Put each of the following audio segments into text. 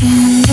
my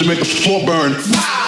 to make the floor burn.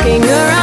Looking around.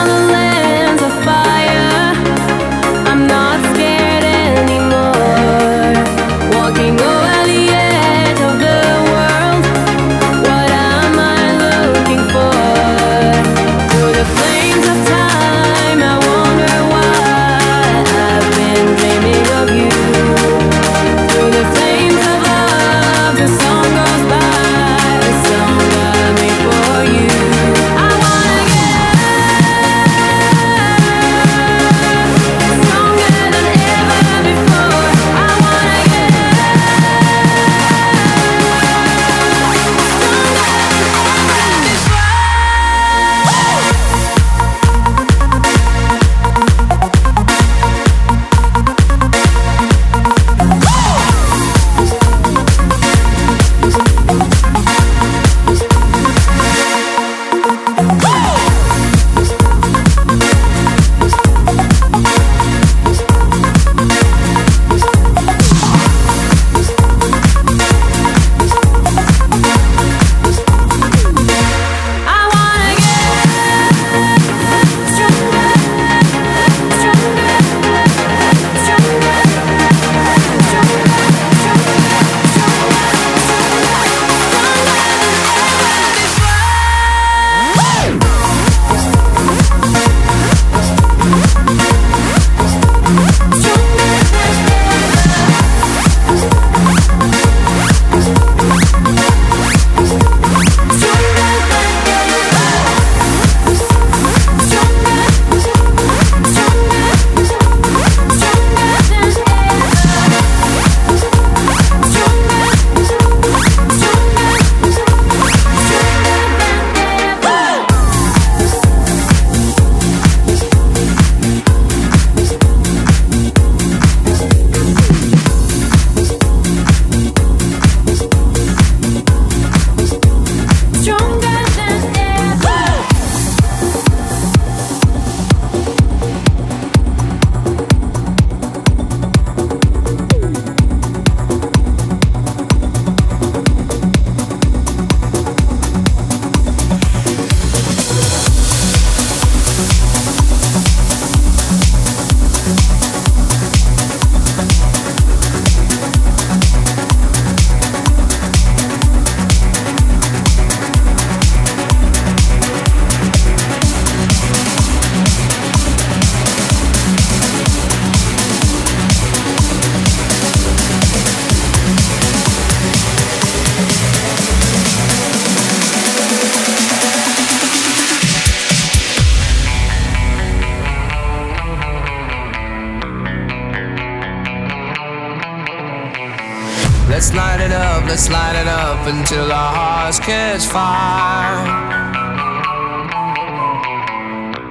Until our hearts catch fire.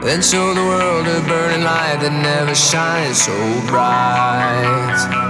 Then show the world a burning light that never shines so bright.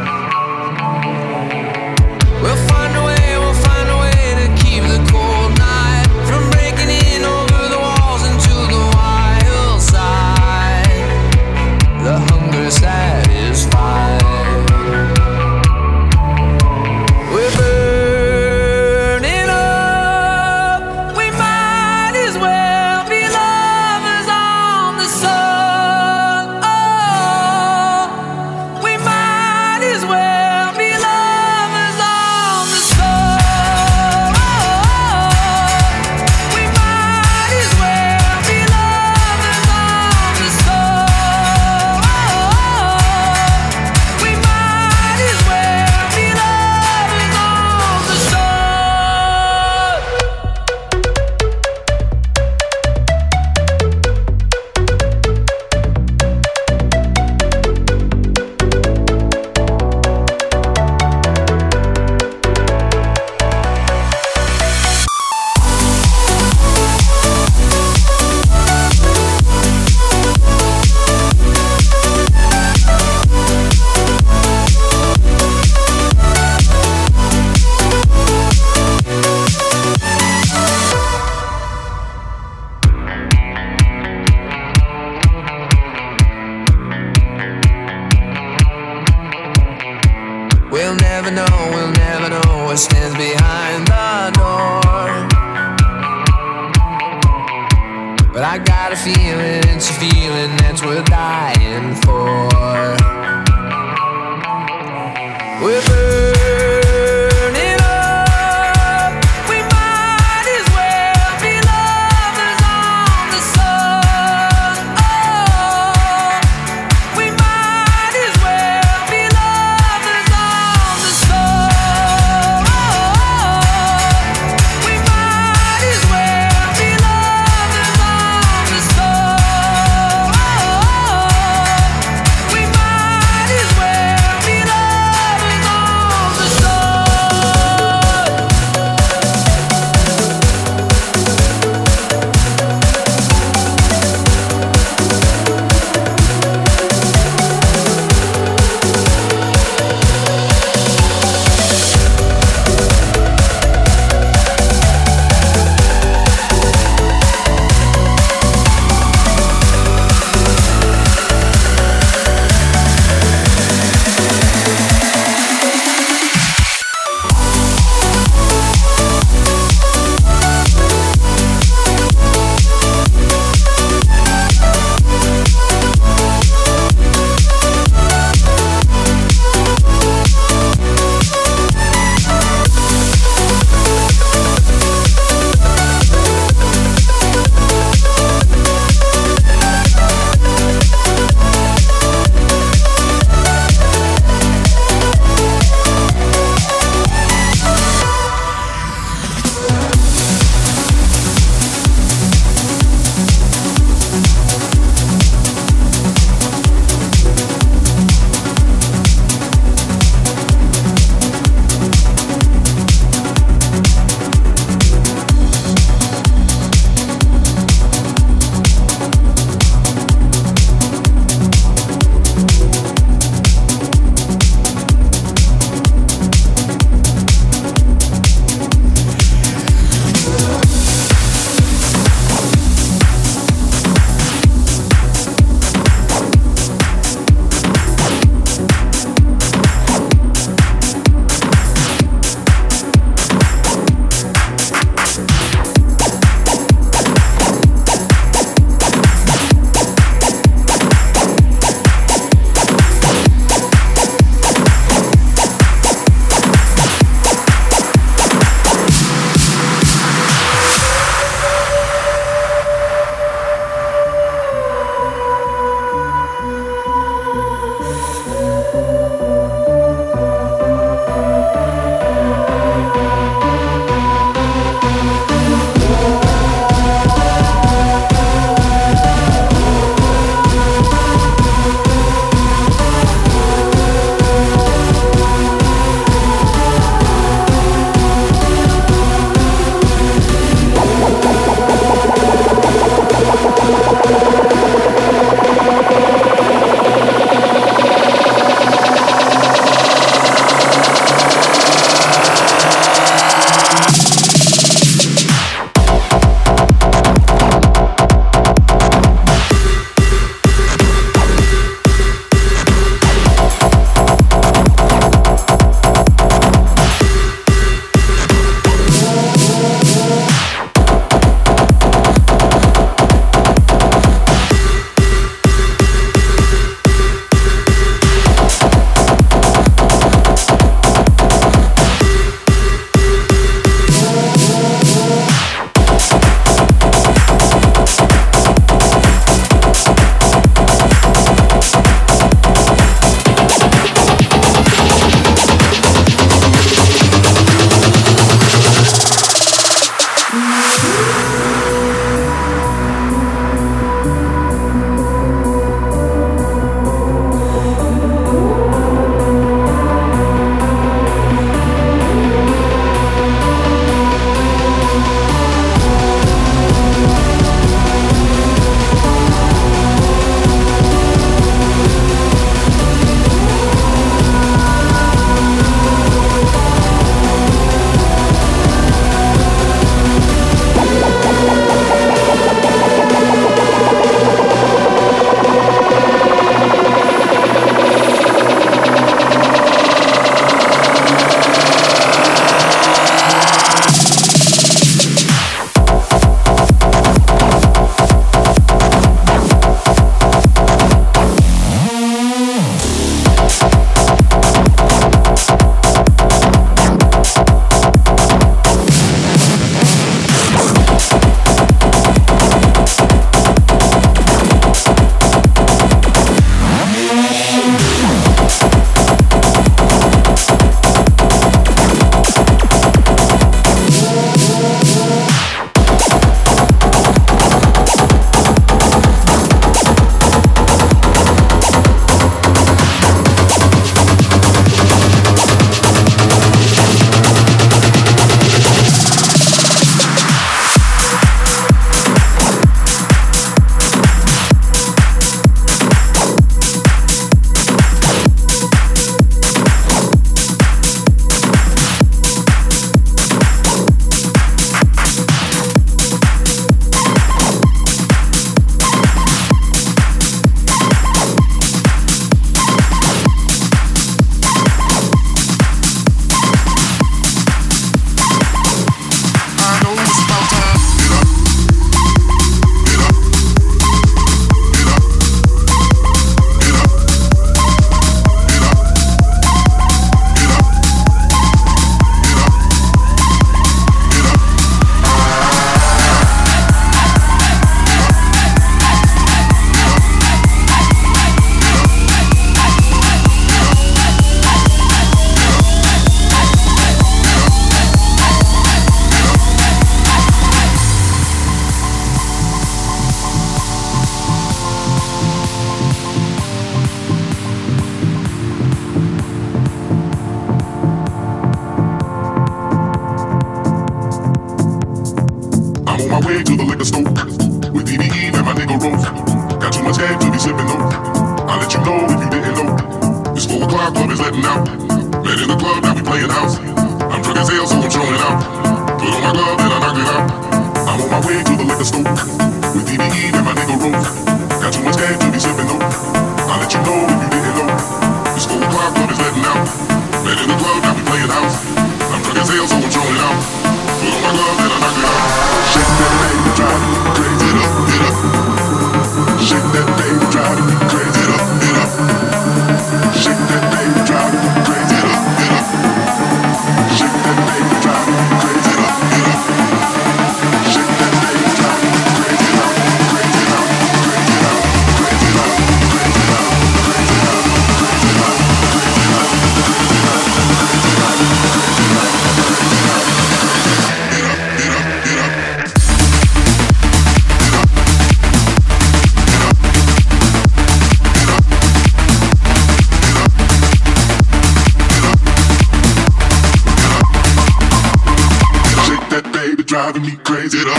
Driving. It up.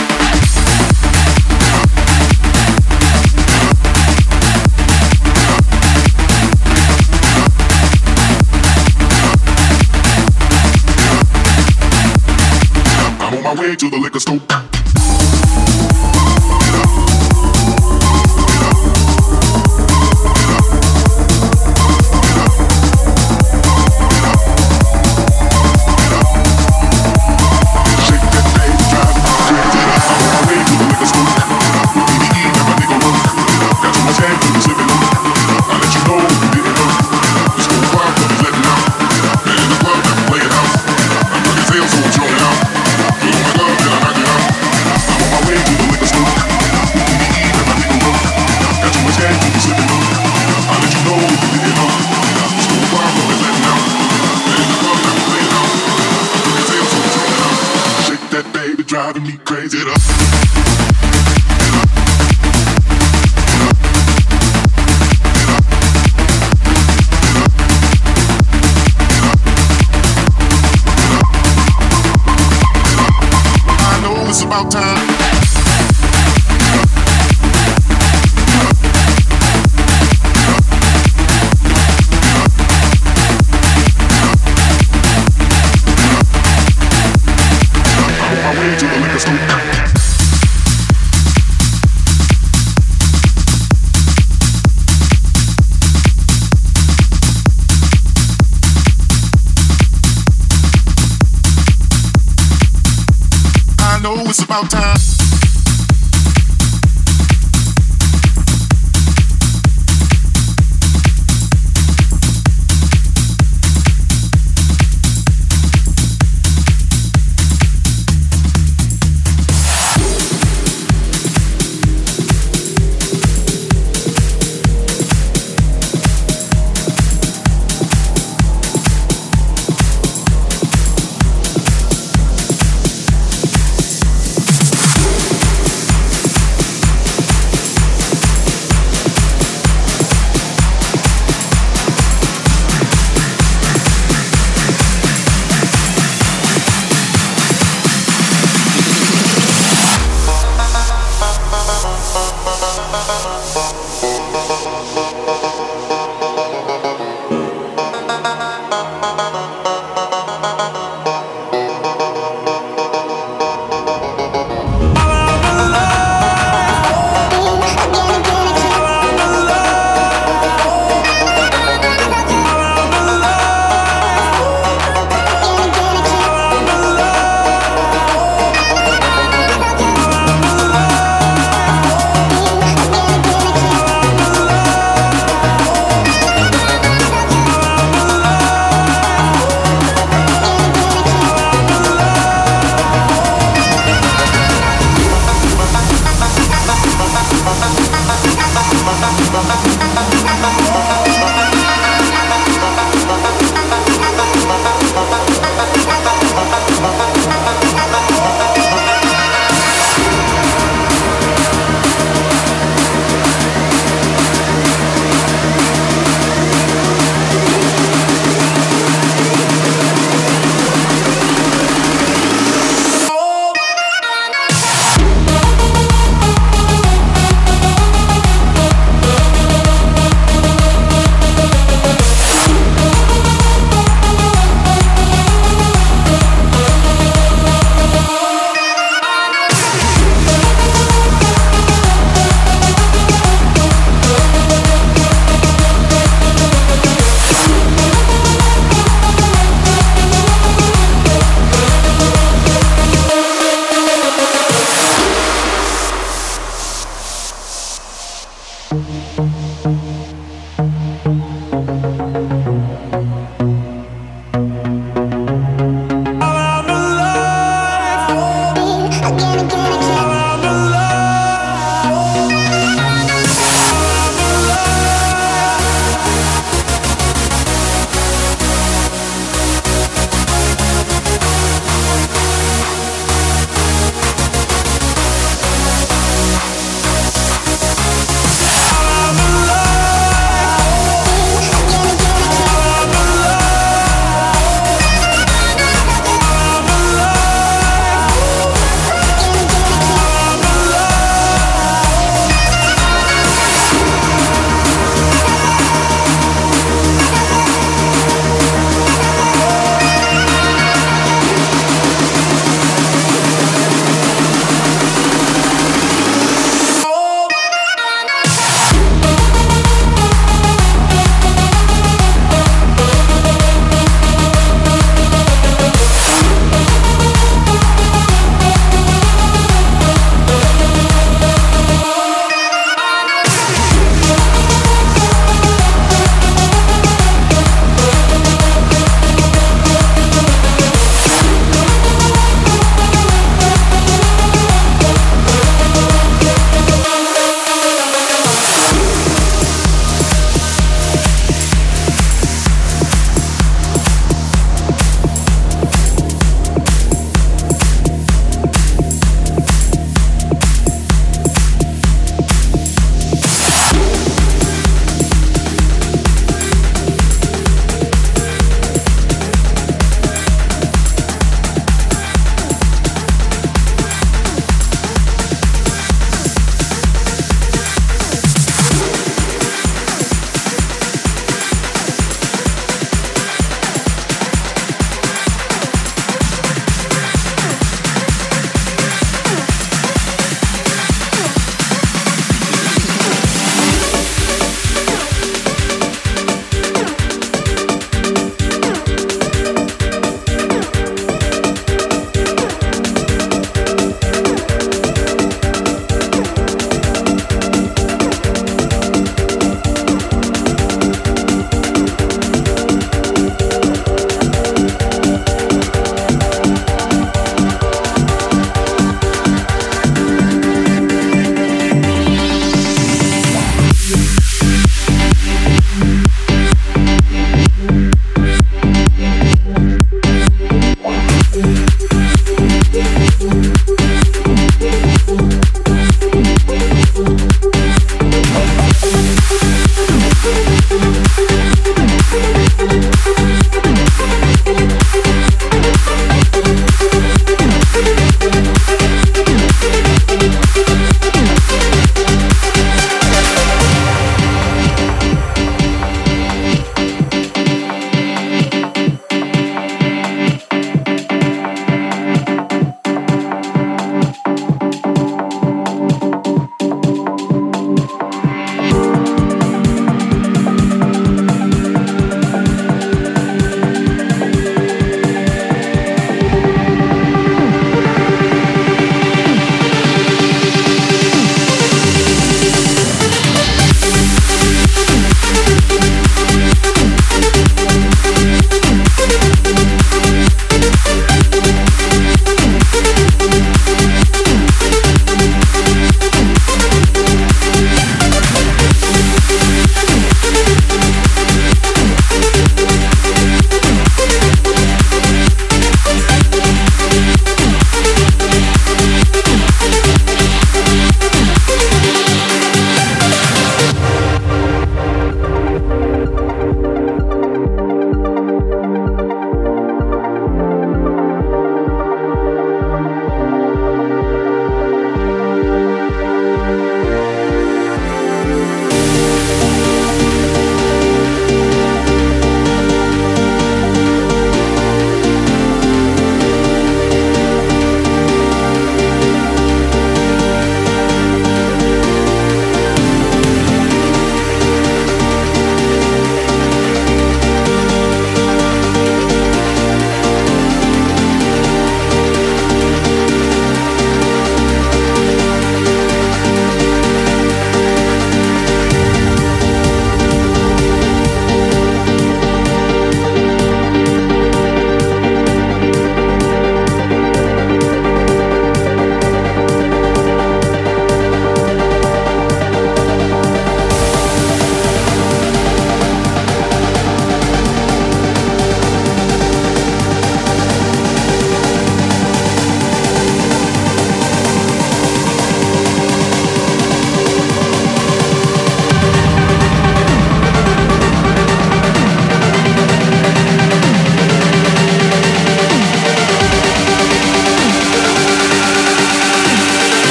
I'm on my way to the liquor store.